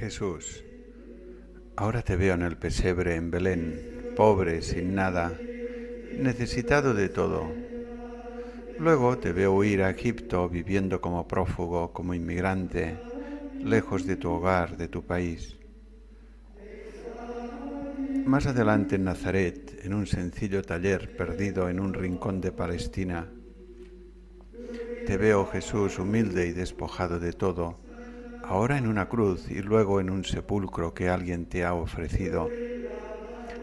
Jesús, ahora te veo en el pesebre en Belén, pobre, sin nada, necesitado de todo. Luego te veo huir a Egipto viviendo como prófugo, como inmigrante, lejos de tu hogar, de tu país. Más adelante en Nazaret, en un sencillo taller perdido en un rincón de Palestina, te veo Jesús humilde y despojado de todo, ahora en una cruz y luego en un sepulcro que alguien te ha ofrecido.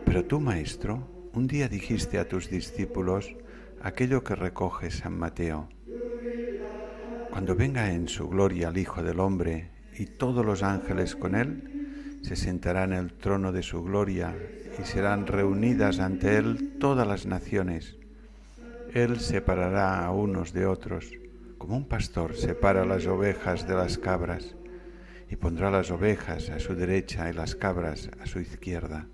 Pero tú, Maestro, un día dijiste a tus discípulos aquello que recoge San Mateo. Cuando venga en su gloria el Hijo del Hombre y todos los ángeles con él, se sentarán en el trono de su gloria y serán reunidas ante él todas las naciones. Él separará a unos de otros, como un pastor separa las ovejas de las cabras, y pondrá las ovejas a su derecha y las cabras a su izquierda.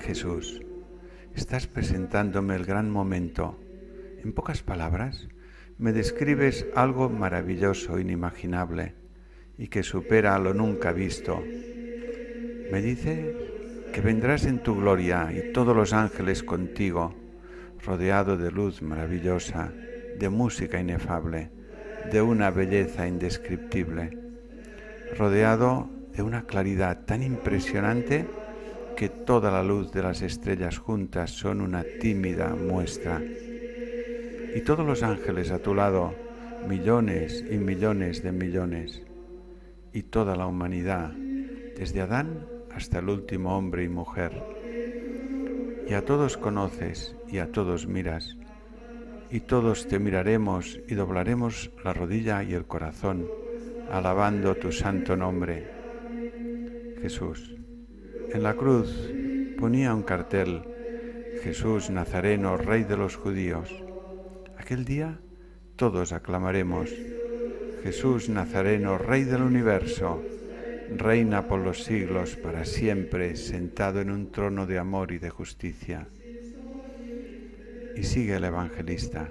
Jesús, estás presentándome el gran momento. En pocas palabras, me describes algo maravilloso, inimaginable, y que supera a lo nunca visto. Me dice que vendrás en tu gloria y todos los ángeles contigo, rodeado de luz maravillosa, de música inefable, de una belleza indescriptible, rodeado de una claridad tan impresionante que toda la luz de las estrellas juntas son una tímida muestra. Y todos los ángeles a tu lado, millones y millones de millones. Y toda la humanidad, desde Adán hasta el último hombre y mujer. Y a todos conoces y a todos miras. Y todos te miraremos y doblaremos la rodilla y el corazón, alabando tu santo nombre. Jesús. En la cruz ponía un cartel, Jesús Nazareno, Rey de los judíos. Aquel día todos aclamaremos, Jesús Nazareno, Rey del universo, reina por los siglos para siempre, sentado en un trono de amor y de justicia. Y sigue el evangelista.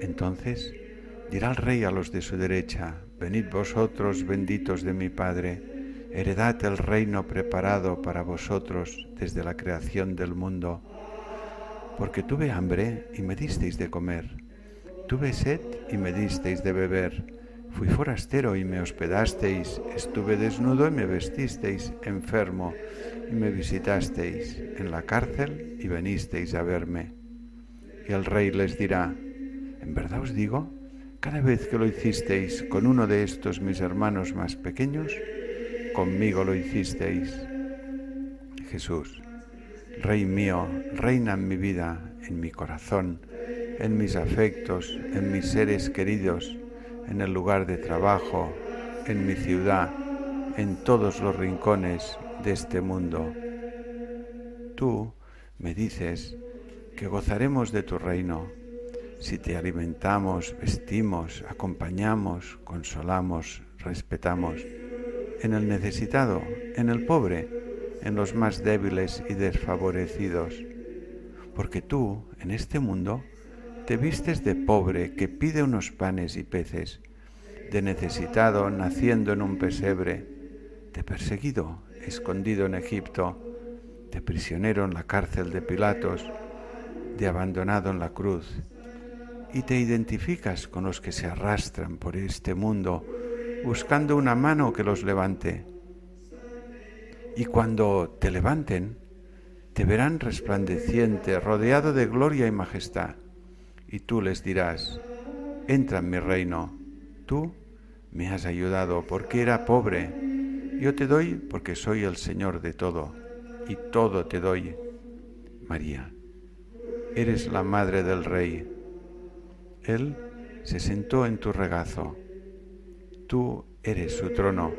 Entonces dirá el rey a los de su derecha, venid vosotros benditos de mi Padre heredad el reino preparado para vosotros desde la creación del mundo. Porque tuve hambre y me disteis de comer, tuve sed y me disteis de beber, fui forastero y me hospedasteis, estuve desnudo y me vestisteis, enfermo y me visitasteis, en la cárcel y venisteis a verme. Y el rey les dirá, en verdad os digo, cada vez que lo hicisteis con uno de estos mis hermanos más pequeños, conmigo lo hicisteis. Jesús, Rey mío, reina en mi vida, en mi corazón, en mis afectos, en mis seres queridos, en el lugar de trabajo, en mi ciudad, en todos los rincones de este mundo. Tú me dices que gozaremos de tu reino si te alimentamos, vestimos, acompañamos, consolamos, respetamos en el necesitado, en el pobre, en los más débiles y desfavorecidos. Porque tú, en este mundo, te vistes de pobre que pide unos panes y peces, de necesitado naciendo en un pesebre, de perseguido, escondido en Egipto, de prisionero en la cárcel de Pilatos, de abandonado en la cruz, y te identificas con los que se arrastran por este mundo buscando una mano que los levante. Y cuando te levanten, te verán resplandeciente, rodeado de gloria y majestad. Y tú les dirás, entra en mi reino. Tú me has ayudado porque era pobre. Yo te doy porque soy el Señor de todo. Y todo te doy. María, eres la madre del Rey. Él se sentó en tu regazo tú eres su trono.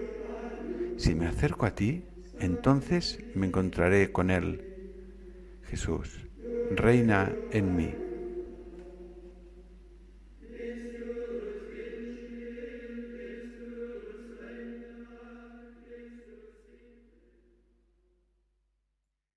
Si me acerco a ti, entonces me encontraré con Él. Jesús, reina en mí.